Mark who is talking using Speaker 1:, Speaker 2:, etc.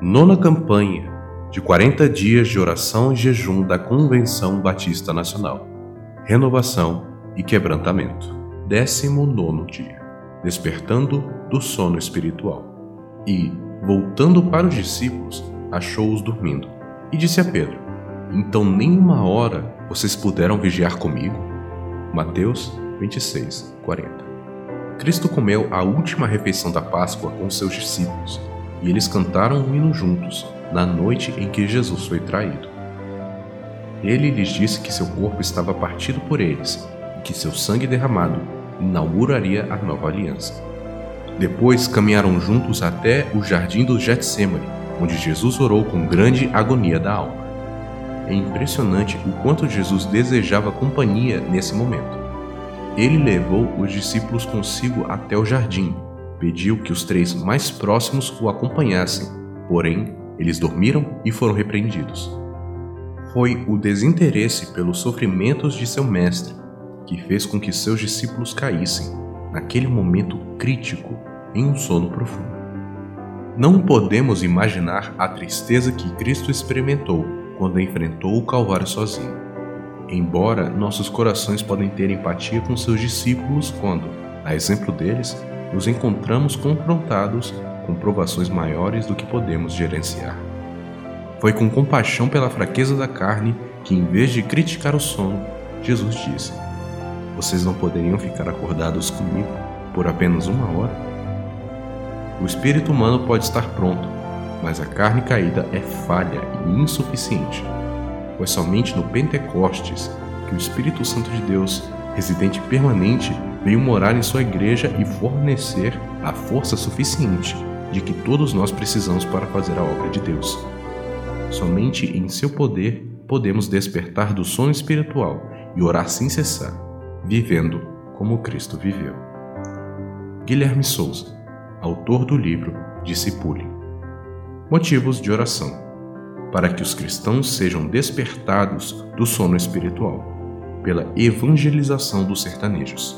Speaker 1: Nona campanha de 40 dias de oração e jejum da Convenção Batista Nacional. Renovação e quebrantamento. 19 dia. Despertando do sono espiritual. E, voltando para os discípulos, achou-os dormindo. E disse a Pedro: Então nem uma hora vocês puderam vigiar comigo? Mateus 26, 40. Cristo comeu a última refeição da Páscoa com seus discípulos e eles cantaram um hino juntos na noite em que Jesus foi traído. Ele lhes disse que seu corpo estava partido por eles e que seu sangue derramado inauguraria a nova aliança. Depois caminharam juntos até o jardim do Getsemane, onde Jesus orou com grande agonia da alma. É impressionante o quanto Jesus desejava companhia nesse momento. Ele levou os discípulos consigo até o jardim pediu que os três mais próximos o acompanhassem, porém, eles dormiram e foram repreendidos. Foi o desinteresse pelos sofrimentos de seu mestre que fez com que seus discípulos caíssem, naquele momento crítico, em um sono profundo. Não podemos imaginar a tristeza que Cristo experimentou quando enfrentou o Calvário sozinho. Embora nossos corações podem ter empatia com seus discípulos quando, a exemplo deles, nos encontramos confrontados com provações maiores do que podemos gerenciar. Foi com compaixão pela fraqueza da carne que, em vez de criticar o sono, Jesus disse: Vocês não poderiam ficar acordados comigo por apenas uma hora? O espírito humano pode estar pronto, mas a carne caída é falha e insuficiente. Foi somente no Pentecostes que o Espírito Santo de Deus, residente permanente, veio morar em sua igreja e fornecer a força suficiente de que todos nós precisamos para fazer a obra de Deus. Somente em seu poder podemos despertar do sono espiritual e orar sem cessar, vivendo como Cristo viveu. Guilherme Souza, autor do livro Discipule. Motivos de oração: para que os cristãos sejam despertados do sono espiritual, pela evangelização dos sertanejos.